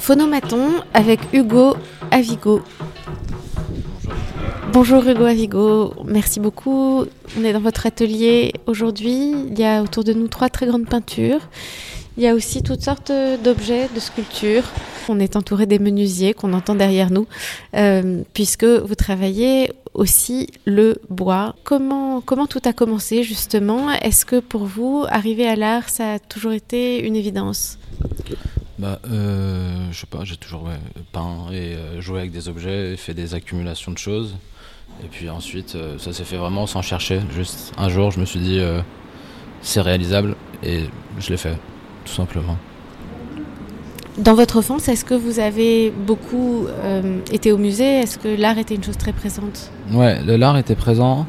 Phonomaton avec Hugo Avigo. Bonjour Hugo Avigo, merci beaucoup. On est dans votre atelier aujourd'hui. Il y a autour de nous trois très grandes peintures. Il y a aussi toutes sortes d'objets, de sculptures. On est entouré des menuisiers qu'on entend derrière nous, euh, puisque vous travaillez aussi le bois. Comment, comment tout a commencé justement? Est-ce que pour vous, arriver à l'art, ça a toujours été une évidence? Bah, euh, je sais pas, j'ai toujours peint et euh, joué avec des objets, fait des accumulations de choses. Et puis ensuite, euh, ça s'est fait vraiment sans chercher. Juste un jour, je me suis dit, c'est réalisable et je l'ai fait, tout simplement. Dans votre enfance, est-ce que vous avez beaucoup été au musée? Est-ce que l'art était une chose très présente? Ouais, l'art était présent.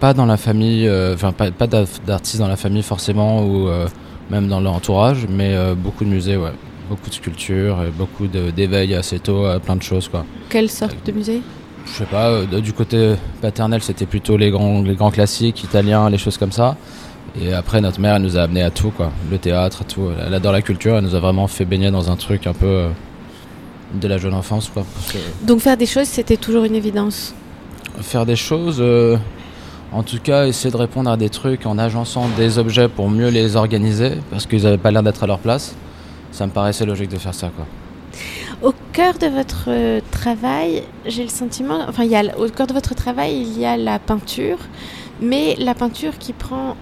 Pas dans la famille, enfin pas, pas d'artistes dans la famille forcément ou même dans l'entourage, mais beaucoup de musées, ouais beaucoup de sculptures, et beaucoup d'éveil assez tôt à plein de choses. Quoi. Quelle sorte de musée? Je sais pas, euh, du côté paternel c'était plutôt les grands, les grands classiques italiens, les choses comme ça. Et après notre mère elle nous a amené à tout, quoi. le théâtre, tout. Elle adore la culture, elle nous a vraiment fait baigner dans un truc un peu euh, de la jeune enfance. Quoi, Donc faire des choses c'était toujours une évidence? Faire des choses... Euh, en tout cas, essayer de répondre à des trucs en agençant des objets pour mieux les organiser, parce qu'ils n'avaient pas l'air d'être à leur place ça me paraissait logique de faire ça. Quoi. Au cœur de votre euh, travail, j'ai le sentiment, enfin, il y a, au cœur de votre travail, il y a la peinture, mais la peinture qui prend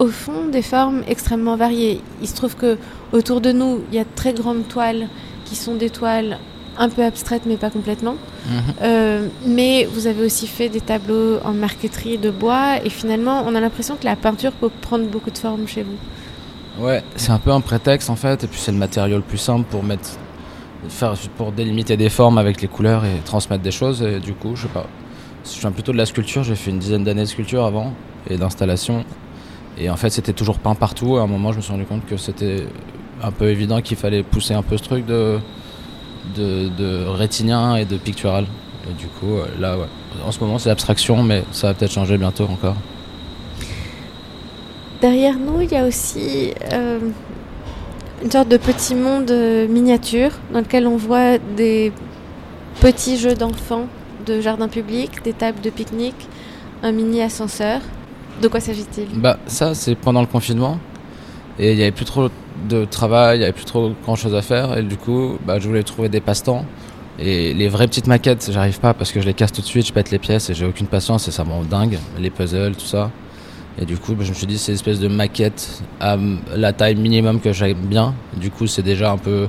au fond des formes extrêmement variées. Il se trouve que autour de nous, il y a de très grandes toiles qui sont des toiles un peu abstraites, mais pas complètement. Mhm. Euh, mais vous avez aussi fait des tableaux en marqueterie de bois, et finalement, on a l'impression que la peinture peut prendre beaucoup de formes chez vous. Ouais, c'est un peu un prétexte en fait, et puis c'est le matériau le plus simple pour mettre, faire, pour délimiter des formes avec les couleurs et transmettre des choses. Et du coup, je sais pas, je viens plutôt de la sculpture. J'ai fait une dizaine d'années de sculpture avant et d'installation. Et en fait, c'était toujours peint partout. À un moment, je me suis rendu compte que c'était un peu évident qu'il fallait pousser un peu ce truc de, de, de rétinien et de pictural. Et du coup, euh, là, ouais. En ce moment, c'est l'abstraction, mais ça va peut-être changer bientôt encore. Derrière nous, il y a aussi euh, une sorte de petit monde euh, miniature dans lequel on voit des petits jeux d'enfants de jardin public, des tables de pique-nique, un mini ascenseur. De quoi s'agit-il? Bah ça c'est pendant le confinement. Et il n'y avait plus trop de travail, il n'y avait plus trop grand chose à faire. Et du coup bah, je voulais trouver des passe-temps. Et les vraies petites maquettes j'arrive pas parce que je les casse tout de suite, je pète les pièces et j'ai aucune patience et ça me rend dingue, les puzzles, tout ça. Et du coup, je me suis dit, c'est une espèce de maquette à la taille minimum que j'aime bien. Du coup, c'est déjà un peu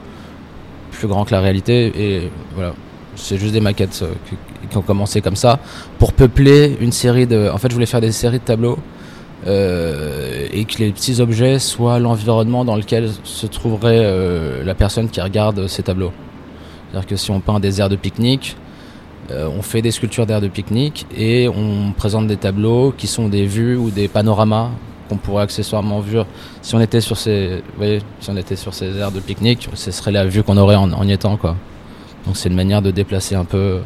plus grand que la réalité. Et voilà, c'est juste des maquettes euh, qui ont commencé comme ça pour peupler une série de. En fait, je voulais faire des séries de tableaux euh, et que les petits objets soient l'environnement dans lequel se trouverait euh, la personne qui regarde ces tableaux. C'est-à-dire que si on peint des aires de pique-nique, euh, on fait des sculptures d'air de pique-nique et on présente des tableaux qui sont des vues ou des panoramas qu'on pourrait accessoirement voir. Si on était sur ces, si on était sur ces aires de pique-nique, ce serait la vue qu'on aurait en, y étant quoi. Donc c'est une manière de déplacer un peu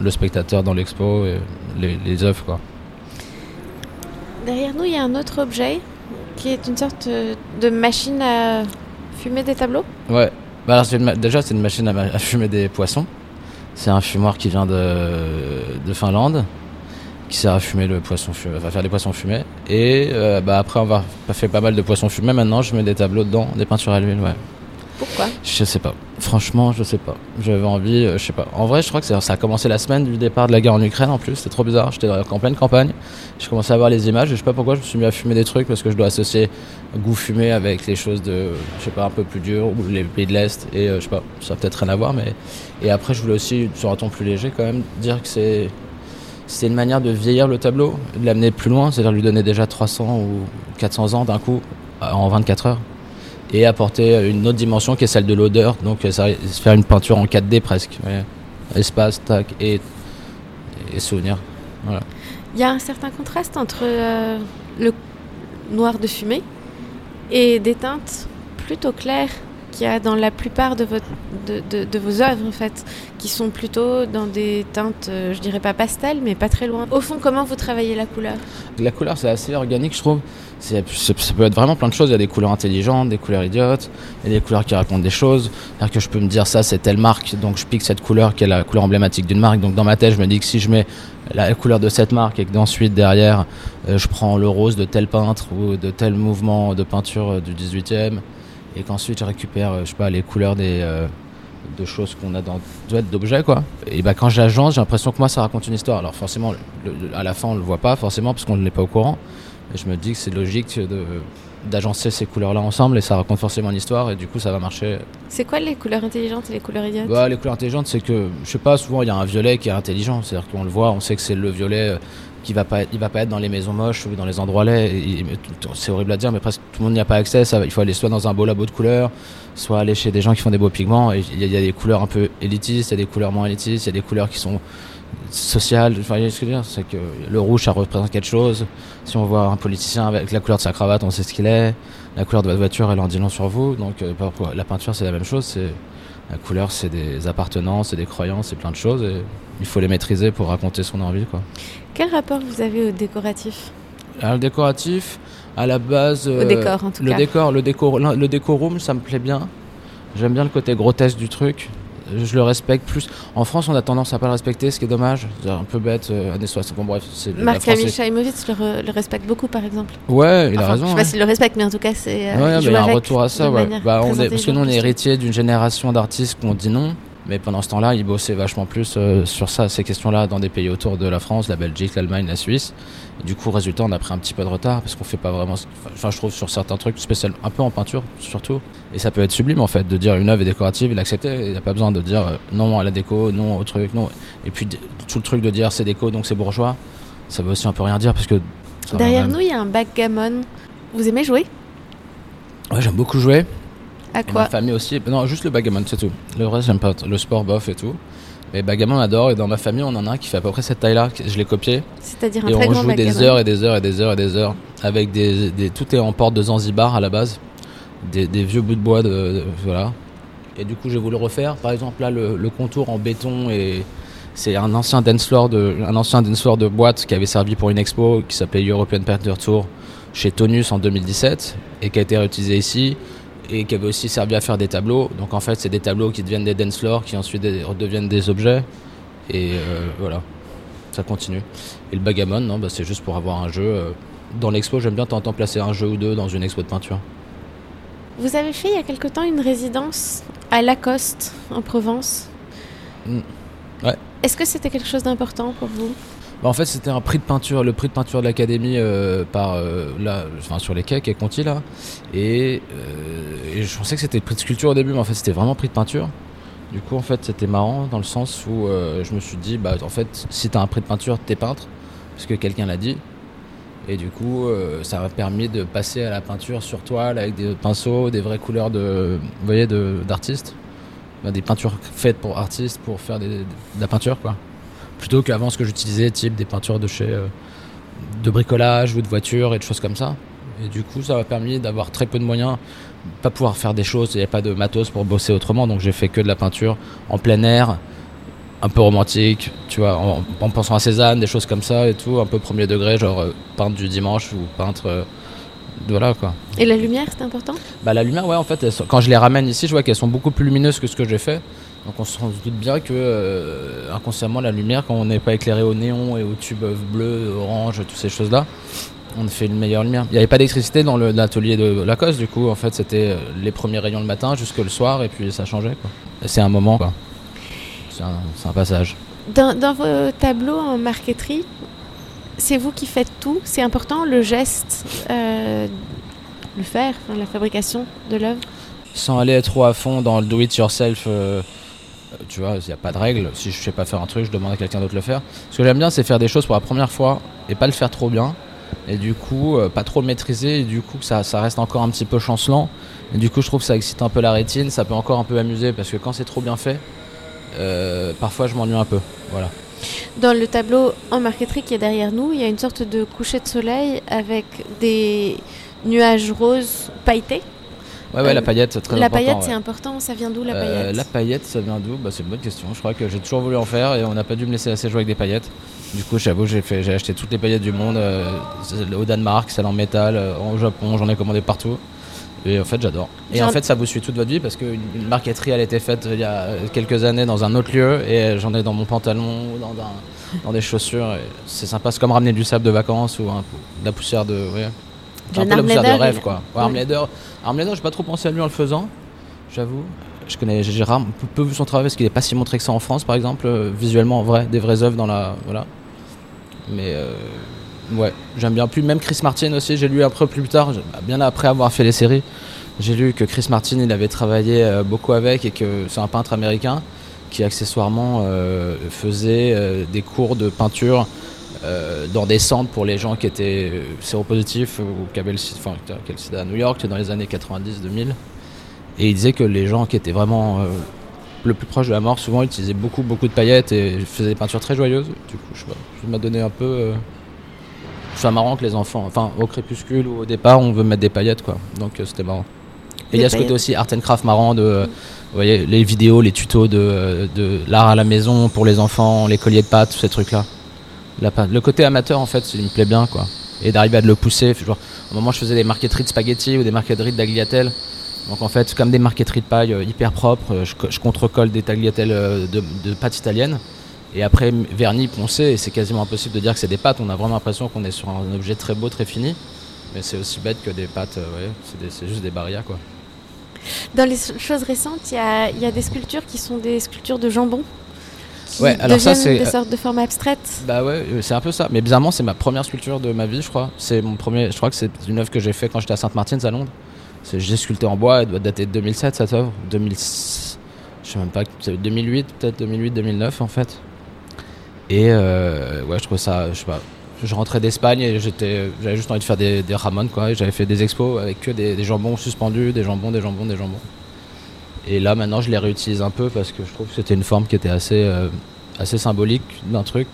le spectateur dans l'expo et les, les œuvres quoi. Derrière nous, il y a un autre objet qui est une sorte de machine à fumer des tableaux? Ouais. Bah déjà c'est une machine à fumer des poissons. C'est un fumoir qui vient de, Finlande, qui sert à fumer le poisson fumé, va faire des poissons fumés. Et euh, bah, après avoir fait pas mal de poissons fumés, maintenant je mets des tableaux dedans, des peintures à l'huile, ouais. Pourquoi? Je sais pas. Franchement, je sais pas. J'avais envie, euh, je sais pas. En vrai, je crois que ça a commencé la semaine du départ de la guerre en Ukraine en plus. C'était trop bizarre. J'étais en pleine campagne. J'ai commencé à voir les images. Et je sais pas pourquoi je me suis mis à fumer des trucs parce que je dois associer goût fumé avec les choses de, je sais pas, un peu plus dures ou les pays de l'Est. Et euh, je sais pas, ça a peut-être rien à voir. Mais... Et après, je voulais aussi, sur un ton plus léger, quand même, dire que c'est. C'est une manière de vieillir le tableau, de l'amener plus loin, c'est-à-dire lui donner déjà 300 ou 400 ans d'un coup en 24 heures et apporter une autre dimension qui est celle de l'odeur. Donc ça faire une peinture en 4D presque. Espace, tac et, et souvenir. Voilà. Il y a un certain contraste entre euh, le noir de fumée et des teintes plutôt claires qu'il y a dans la plupart de, votre, de, de, vos œuvres en fait, qui sont plutôt dans des teintes, euh, je dirais pas pastel, mais pas très loin. Au fond, comment vous travaillez la couleur? La couleur, c'est assez organique, je trouve. Ça peut être vraiment plein de choses. Il y a des couleurs intelligentes, des couleurs idiotes, il y a des couleurs qui racontent des choses. C'est-à-dire que je peux me dire ça, c'est telle marque, donc je pique cette couleur qui est la couleur emblématique d'une marque. Donc dans ma tête, je me dis que si je mets la couleur de cette marque et que ensuite derrière, euh, je prends le rose de tel peintre ou de tel mouvement de peinture euh, du 18e et qu'ensuite je récupère, euh, je sais pas, les couleurs des de choses qu'on a dans d'objets quoi. Et bah quand j'agence, j'ai l'impression que moi ça raconte une histoire. Alors forcément, à la fin on le voit pas forcément parce qu'on n'est pas au courant. Et je me dis que c'est logique de d'agencer ces couleurs-là ensemble et ça raconte forcément une histoire et du coup ça va marcher. C'est quoi les couleurs intelligentes et les couleurs idiotes bah, Les couleurs intelligentes, c'est que, je sais pas, souvent il y a un violet qui est intelligent, c'est-à-dire qu'on le voit, on sait que c'est le violet euh, qui va pas être, il va pas être dans les maisons moches ou dans les endroits laids. C'est horrible à dire, mais presque tout le monde n'y a pas accès. Ça, il faut aller soit dans un beau labo de couleurs, soit aller chez des gens qui font des beaux pigments. Il y, y, a des couleurs un peu élitistes, il y a des couleurs moins élitistes, il y a des couleurs qui sont social. Enfin, ce que je veux dire, c'est que le rouge, ça représente quelque chose. Si on voit un politicien avec la couleur de sa cravate, on sait ce qu'il est. La couleur de votre voiture, elle en dit long sur vous. Donc, euh, la peinture, c'est la même chose. C'est la couleur, c'est des appartenances, c'est des croyances, c'est plein de choses. Et il faut les maîtriser pour raconter son envie, quoi. Quel rapport vous avez au décoratif? Le décoratif, à la base. Au décor, en tout le cas. Décor, le décor, le décorum, ça me plaît bien. J'aime bien le côté grotesque du truc je le respecte plus. En France, on a tendance à pas le respecter, ce qui est dommage. C'est un peu bête, euh, années 60. Bon, bref, c'est. Marc Camille le, le, respecte beaucoup, par exemple. Ouais, il a raison. Je sais pas s'il le respecte, mais en tout cas, c'est. Euh, ouais, il y a un retour à ça, ouais. Bah, on est, parce que nous, on est héritier d'une génération d'artistes qui ont dit non. Mais pendant ce temps-là, il bossait vachement plus euh, sur ça, ces questions-là, dans des pays autour de la France, la Belgique, l'Allemagne, la Suisse. du coup, résultat, on a pris un petit peu de retard parce qu'on fait pas vraiment. Enfin, je trouve sur certains trucs spécial, un peu en peinture surtout. Et ça peut être sublime en fait de dire une œuvre est décorative et l'accepter. Il n'y a pas besoin de dire euh, non à la déco, non au truc, non. Et puis tout le truc de dire c'est déco donc c'est bourgeois, ça veut aussi un peu rien dire parce que. Derrière nous, il y a un backgammon. Vous aimez jouer? Ouais, j'aime beaucoup jouer. À quoi Ma famille aussi. Non, juste le bagamon, c'est tout. Le reste, j'aime pas. Le sport, bof et tout. Mais bagamon, on adore. Et dans ma famille, on en a un qui fait à peu près cette taille-là. Je l'ai copié. C'est-à-dire un et très on joue des heures et des heures et des heures et des heures. Avec des, des tout est en porte de Zanzibar à la base. Des, des vieux bouts de bois de, voilà. Et du coup, je vais vous le refaire. Par exemple, là, le, le contour en béton et c'est un ancien dance floor de un ancien dance floor de boîte qui avait servi pour une expo qui s'appelait European Painter Tour chez Tonus en 2017 et qui a été réutilisé ici et qui avait aussi servi à faire des tableaux. Donc en fait, c'est des tableaux qui deviennent des dance floors, qui ensuite deviennent des objets. Et euh, voilà, ça continue. Et le bagamon, non, bah, c'est juste pour avoir un jeu. Euh, dans l'expo, j'aime bien tenter placer un jeu ou deux dans une expo de peinture. Vous avez fait il y a quelque temps une résidence à Lacoste, en Provence? Mm. Ouais. Est-ce que c'était quelque chose d'important pour vous? Bah, en fait, c'était un prix de peinture, le prix de peinture de l'académie euh, par euh, là, enfin, sur les quais, et Conti là. Euh, et, je pensais que c'était le prix de sculpture au début, mais en fait, c'était vraiment prix de peinture. Du coup, en fait, c'était marrant dans le sens où je me suis dit, bah, en fait, si t'as un prix de peinture, t'es peintre, parce que quelqu'un l'a dit. Et du coup, ça m'a permis de passer à la peinture sur toile avec des pinceaux, des vraies couleurs de, vous voyez, d'artistes. Des peintures faites pour artistes pour faire de la peinture, quoi plutôt qu'avant ce que j'utilisais, type des peintures de chez euh, de bricolage ou de voitures et de choses comme ça. Et du coup, ça m'a permis d'avoir très peu de moyens, pas pouvoir faire des choses, il n'y a pas de matos pour bosser autrement, donc j'ai fait que de la peinture en plein air, un peu romantique, tu vois, en, pensant à Cézanne, des choses comme ça et tout, un peu premier degré, genre euh, peintre du dimanche ou peintre. Euh, voilà quoi. Et la lumière, c'est important? Bah la lumière, ouais, en fait, quand je les ramène ici, je vois qu'elles sont beaucoup plus lumineuses que ce que j'ai fait. Donc on se doute bien que euh, inconsciemment la lumière, quand on n'est pas éclairé au néon et au tube bleu, orange, toutes ces choses-là, on fait une meilleure lumière. Il n'y avait pas d'électricité dans l'atelier de Lacoste, du coup en fait c'était euh, les premiers rayons le matin jusque le soir et puis ça changeait. C'est un moment, C'est un, passage. Dans, vos tableaux en marqueterie, c'est vous qui faites tout C'est important le geste, euh, le faire, la fabrication de l'œuvre? Sans aller trop à fond dans le do it yourself. Euh, tu vois, il n'y a pas de règle. Si je sais pas faire un truc, je demande à quelqu'un d'autre de le faire. Ce que j'aime bien, c'est faire des choses pour la première fois et pas le faire trop bien. Et du coup, euh, pas trop le maîtriser. Et du coup, ça, ça reste encore un petit peu chancelant. Et du coup, je trouve que ça excite un peu la rétine. Ça peut encore un peu amuser parce que quand c'est trop bien fait, euh, parfois je m'ennuie un peu. Voilà. Dans le tableau en marqueterie qui est derrière nous, il y a une sorte de coucher de soleil avec des nuages roses pailletés. Ouais, ouais, la paillette, c'est très la important. La paillette, c'est important. Ça vient d'où la euh, paillette La paillette, ça vient d'où? Bah, C'est une bonne question. Je crois que j'ai toujours voulu en faire et on n'a pas dû me laisser assez jouer avec des paillettes. Du coup, j'avoue, j'ai fait, j'ai acheté toutes les paillettes du monde euh, au Danemark, celles en métal, euh, au Japon, j'en ai commandé partout. Et en fait, j'adore. Et en fait, ça vous suit toute votre vie parce qu'une une marqueterie, elle a été faite il y a quelques années dans un autre lieu et j'en ai dans mon pantalon ou dans, dans des chaussures. et C'est sympa, c'est comme ramener du sable de vacances ou de la poussière de. Ouais. Un peu poussière de rêve, quoi. Ouais. Armleder, Armleder, j'ai pas trop pensé à lui en le faisant, j'avoue. Je connais, j'ai rare- peu, peu vu son travail parce qu'il est pas si montré que ça en France, par exemple, euh, visuellement, en vrai, des vraies œuvres dans la. Voilà. Mais euh, ouais, j'aime bien. Plus même Chris Martin aussi, j'ai lu un peu plus tard, bien après avoir fait les séries, j'ai lu que Chris Martin il avait travaillé euh, beaucoup avec et que c'est un peintre américain qui accessoirement euh, faisait des cours de peinture euh, dans des centres pour les gens qui étaient euh, séropositifs ou qui avaient le sida, enfin, qui avaient le sida à New York dans les années 90-2000. Et il disait que les gens qui étaient vraiment euh, le plus proche de la mort, souvent utilisaient beaucoup, beaucoup de paillettes et faisaient des peintures très joyeuses. Du coup, je sais pas, ça m'a donné un peu. euh, c'est marrant que les enfants, enfin au crépuscule ou au départ, on veut mettre des paillettes quoi. Donc c'était marrant. Et il y a ce côté aussi art and craft marrant de, vous voyez, les vidéos, les tutos de, de l'art à la maison pour les enfants, les colliers de pâtes, tous ces trucs-là. Pâte- Le côté amateur en fait, il me plaît bien quoi. Et d'arriver à le pousser. Au moment je faisais des marqueteries de spaghetti ou des marqueteries de. Donc en fait, comme des marqueteries de paille euh, hyper propres, euh, je, co- je contre-colle des tagliatelles euh, de, de pâtes italiennes. Et après, vernis poncé, et c'est quasiment impossible de dire que c'est des pâtes. On a vraiment l'impression qu'on est sur un objet très beau, très fini. Mais c'est aussi bête que des pâtes, c'est juste des barrières quoi. Dans les choses récentes, il y a des sculptures qui sont des sculptures de jambon. Qui Ouais, alors ça, c'est- des sortes de formes abstraites. Bah ouais, euh, c'est un peu ça. Mais bizarrement, c'est ma première sculpture de ma vie, je crois. C'est mon premier. Je crois que c'est une œuvre que j'ai fait quand j'étais à Sainte-Martine, à Londres. J'ai sculpté en bois. Elle doit dater de 2007 cette œuvre. 2000. Je sais même pas. c'est 2008, peut-être 2008-2009 en fait. Et euh, ouais, je trouve ça. Je sais pas. Je rentrais d'Espagne et j'étais, j'avais juste envie de faire des, des ramones quoi. J'avais fait des expos avec que des, des jambons suspendus, des jambons, des jambons, des jambons. Et là maintenant, je les réutilise un peu parce que je trouve que c'était une forme qui était assez, euh, assez symbolique d'un truc.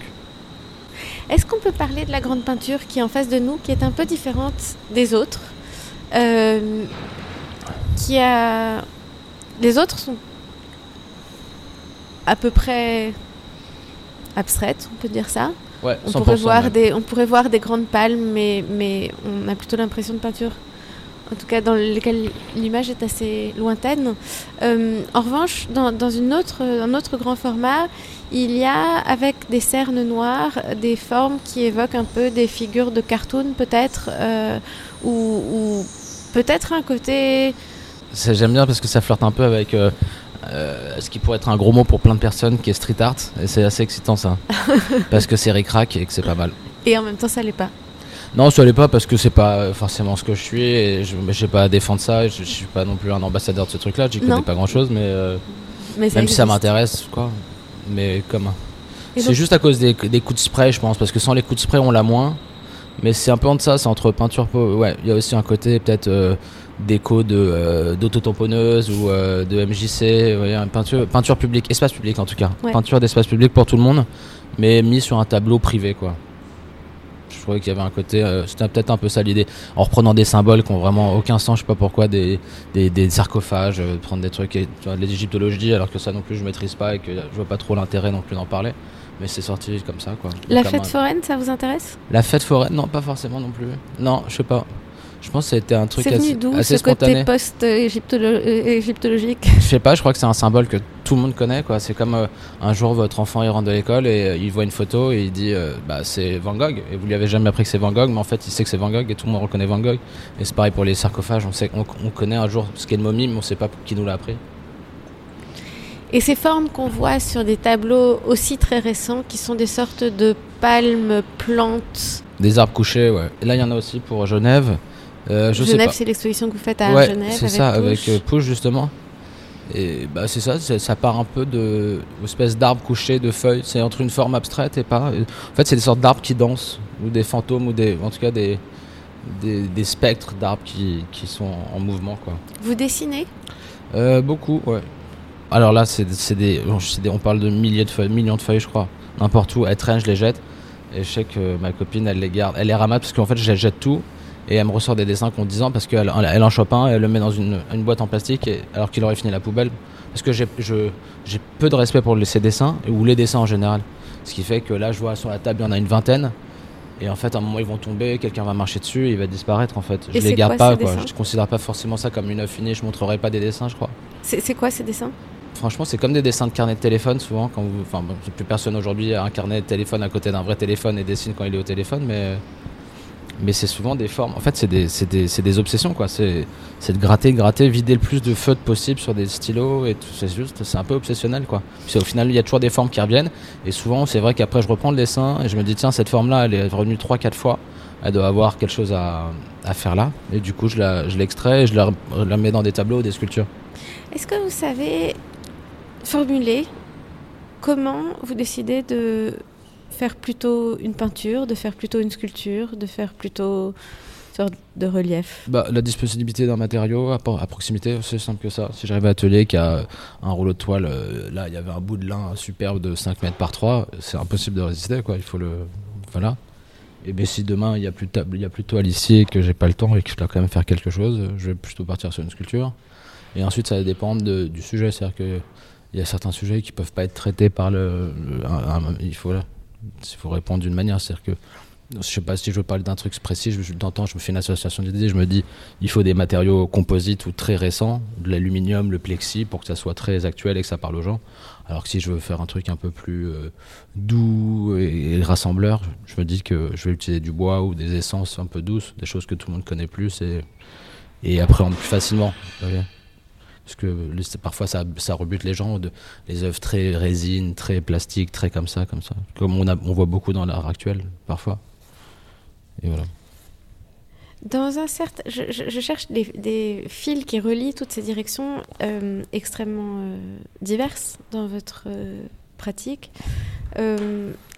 Est-ce qu'on peut parler de la grande peinture qui est en face de nous, qui est un peu différente des autres euh, qui a... Les autres sont à peu près abstraites, on peut dire ça. Ouais, On 100% pourrait, voir même. des, on pourrait voir des grandes palmes, mais, mais on a plutôt l'impression de peinture, en tout cas dans lesquelles l'image est assez lointaine. Euh, en revanche, dans, dans une autre, un autre grand format, il y a, avec des cernes noires, des formes qui évoquent un peu des figures de cartoon, peut-être, euh, ou, ou peut-être un côté... J'aime bien parce que ça flirte un peu avec euh, euh, ce qui pourrait être un gros mot pour plein de personnes qui est street art. Et c'est assez excitant ça. parce que c'est ric-rac et que c'est pas mal. Et en même temps, ça l'est pas. Non, ça l'est pas parce que c'est pas forcément ce que je suis et je n'ai pas à défendre ça. Je, je suis pas non plus un ambassadeur de ce truc-là. J'y Non. connais pas grand-chose, mais euh, Mais même si ça m'intéresse, quoi. Mais comme. C'est juste à cause des, des coups de spray, je pense, parce que sans les coups de spray, on l'a moins. Mais c'est un peu entre ça, c'est entre peinture. Ouais, il y a aussi un côté peut-être euh, déco de euh, d'autotamponneuse ou euh, de MJC, peinture, peinture publique, espace public en tout cas. Ouais. Peinture d'espace public pour tout le monde, mais mis sur un tableau privé, quoi. Trouvais qu'il y avait un côté, euh, c'était peut-être un peu ça l'idée, en reprenant des symboles qui ont vraiment aucun sens, je sais pas pourquoi, des, des, des sarcophages, euh, prendre des trucs, et, tu vois, de l'égyptologie, alors que ça non plus je maîtrise pas et que je vois pas trop l'intérêt non plus d'en parler. Mais c'est sorti comme ça, quoi. La fête un- foraine, ça vous intéresse? La fête foraine, non, pas forcément non plus. Non, je sais pas. Je pense que c'était un truc C'est assez, assez ce côté post-égyptologique Je sais pas, je crois que c'est un symbole que tout le monde connaît, quoi. C'est comme euh, un jour votre enfant il rentre de l'école et euh, il voit une photo et il dit euh, bah c'est Van Gogh et vous lui avez jamais appris que c'est Van Gogh, mais en fait il sait que c'est Van Gogh et tout le monde reconnaît Van Gogh. Et c'est pareil pour les sarcophages, on sait, on, on connaît un jour ce qu'est une momie, mais on sait pas qui nous l'a appris. Et ces formes qu'on voit sur des tableaux aussi très récents, qui sont des sortes de palmes, plantes. Des arbres couchés, ouais. Et là il y en a aussi pour Genève. Euh, je Genève, c'est l'exposition que vous faites à ouais, Genève. c'est avec ça, Pouche. avec euh, Pouche justement. Et bah c'est ça, ça part un peu de espèce d'arbre couché, de feuilles. C'est entre une forme abstraite et pas. En fait, c'est des sortes d'arbres qui dansent ou des fantômes ou des, en tout cas des des, des spectres d'arbres qui, qui sont en mouvement quoi. Vous dessinez? Euh, beaucoup, ouais. Alors là, c'est des, des- on parle de milliers de feuilles, millions de feuilles, je crois. N'importe où, elles traînent, je les jette. Et je sais que ma copine, elle les garde, elle les ramasse parce qu'en fait, je les jette tout. Et elle me ressort des dessins qui ont 10 ans parce qu'elle elle en chope un, elle le met dans une, une boîte en plastique et- alors qu'il aurait fini la poubelle. Parce que j'ai peu de respect pour ces dessins ou les dessins en général. Ce qui fait que là, je vois sur la table, il y en a une vingtaine. Et en fait, à un moment, ils vont tomber, quelqu'un va marcher dessus et il va disparaître en fait. Je Et les garde quoi, pas, quoi. Je considère pas forcément ça comme une œuvre finie. Je montrerai pas des dessins, je crois. C'est c'est quoi ces dessins? Franchement, c'est comme des dessins de carnet de téléphone souvent. Quand vous, enfin, bon, plus personne aujourd'hui a un carnet de téléphone à côté d'un vrai téléphone et dessine quand il est au téléphone, mais mais c'est souvent des formes. En fait, c'est des, des, des obsessions quoi. C'est de gratter, gratter, vider le plus de feutres possible sur des stylos et tout. C'est juste, c'est un peu obsessionnel quoi. Puis au final, il y a toujours des formes qui reviennent et souvent, c'est vrai qu'après, je reprends le dessin et je me dis tiens, cette forme-là, elle est revenue trois, quatre fois. Elle doit avoir quelque chose à, à faire là. Et du coup, je la, je l'extrais et je la, la mets dans des tableaux ou des sculptures. Est-ce que vous savez formuler comment vous décidez de faire plutôt une peinture, de faire plutôt une sculpture, de faire plutôt une sorte de relief Bah, la disponibilité d'un matériau à, proximité, c'est simple que ça. Si j'arrive à atelier qui a un rouleau de toile, euh, là il y avait un bout de lin superbe de 5 mètres par 3, c'est impossible de résister quoi, il faut le. Voilà. Et bien si demain il n'y a plus de il y a plus toile ici et que j'ai pas le temps et que je dois quand même faire quelque chose, je vais plutôt partir sur une sculpture. Et ensuite ça va dépendre de- du sujet, c'est-à-dire que il y a certains sujets qui peuvent pas être traités par le. il faut il faut répondre d'une manière, c'est-à-dire que je sais pas si je veux parler d'un truc précis, je, d'antan, je me fais une association d'idées, je me dis il faut des matériaux composites ou très récents, de l'aluminium, le plexi, pour que ça soit très actuel et que ça parle aux gens. Alors que si je veux faire un truc un peu plus euh, doux et, rassembleur, je me dis que je vais utiliser du bois ou des essences un peu douces, des choses que tout le monde connaît plus et, et appréhende plus facilement. Parce que parfois ça, rebute les gens, les œuvres très résine, très plastique, très comme ça, comme ça. Comme on, voit beaucoup dans l'art actuel, parfois. Et voilà. Dans un certain, je, cherche des, fils qui relient toutes ces directions euh, extrêmement euh, diverses dans votre euh, pratique.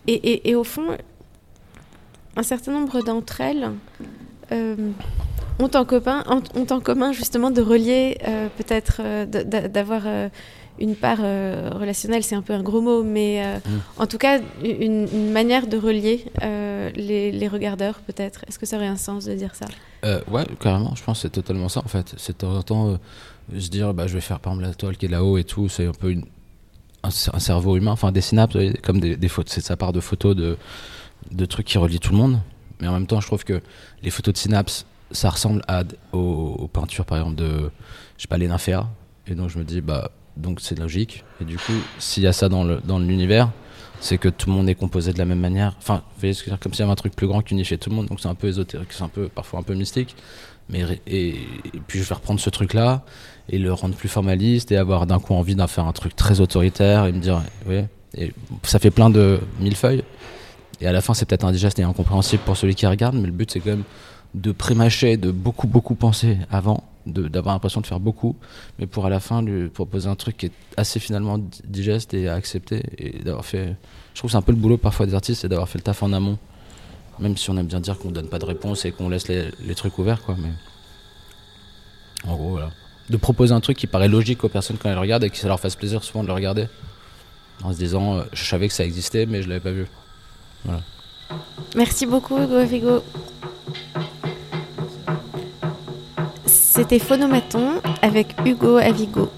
Et, au fond, un certain nombre d'entre elles ont, en commun, ont, ont en commun justement de relier, euh, peut-être euh, d'avoir euh, une part relationnelle, c'est un peu un gros mot, mais euh, en tout cas une, une manière de relier les, les regardeurs peut-être. Est-ce que ça aurait un sens de dire ça? Ouais, carrément, je pense que c'est totalement ça en fait. C'est de temps en temps se dire, bah, je vais faire par exemple la toile qui est là-haut et tout, c'est un peu une, un, cer- un cerveau humain, enfin des synapses, comme des, des photos, c'est sa part de photos de, de trucs qui relient tout le monde. Mais en même temps, je trouve que les photos de synapses, ça ressemble à, aux, peintures par exemple de, je sais pas, les nymphéas. Et donc je me dis, bah, donc c'est logique. Et du coup, s'il y a ça dans le- dans l'univers, c'est que tout le monde est composé de la même manière. Enfin, vous voyez ce que je veux dire, comme s'il y avait un truc plus grand qui unifiait tout le monde. Donc c'est un peu ésotérique, c'est un peu parfois un peu mystique. Mais et, puis je vais reprendre ce truc-là et le rendre plus formaliste et avoir d'un coup envie d'en faire un truc très autoritaire et me dire, voyez, et ça fait plein de millefeuilles. Et à la fin, c'est peut-être indigeste et incompréhensible pour celui qui regarde, mais le but c'est quand même de prémâcher, de beaucoup beaucoup penser avant, d'avoir l'impression de faire beaucoup, mais pour à la fin lui proposer un truc qui est assez finalement di- digeste et à accepter et d'avoir fait. Je trouve que c'est un peu le boulot parfois des artistes, c'est d'avoir fait le taf en amont, même si on aime bien dire qu'on donne pas de réponse et qu'on laisse les, trucs ouverts, quoi. Mais en gros, voilà. De proposer un truc qui paraît logique aux personnes quand elles regardent et que ça leur fasse plaisir souvent de le regarder, en se disant, euh, je savais que ça existait, mais je l'avais pas vu. Merci beaucoup, Hugo Vigo. C'était Phonomaton avec Hugo Avigo.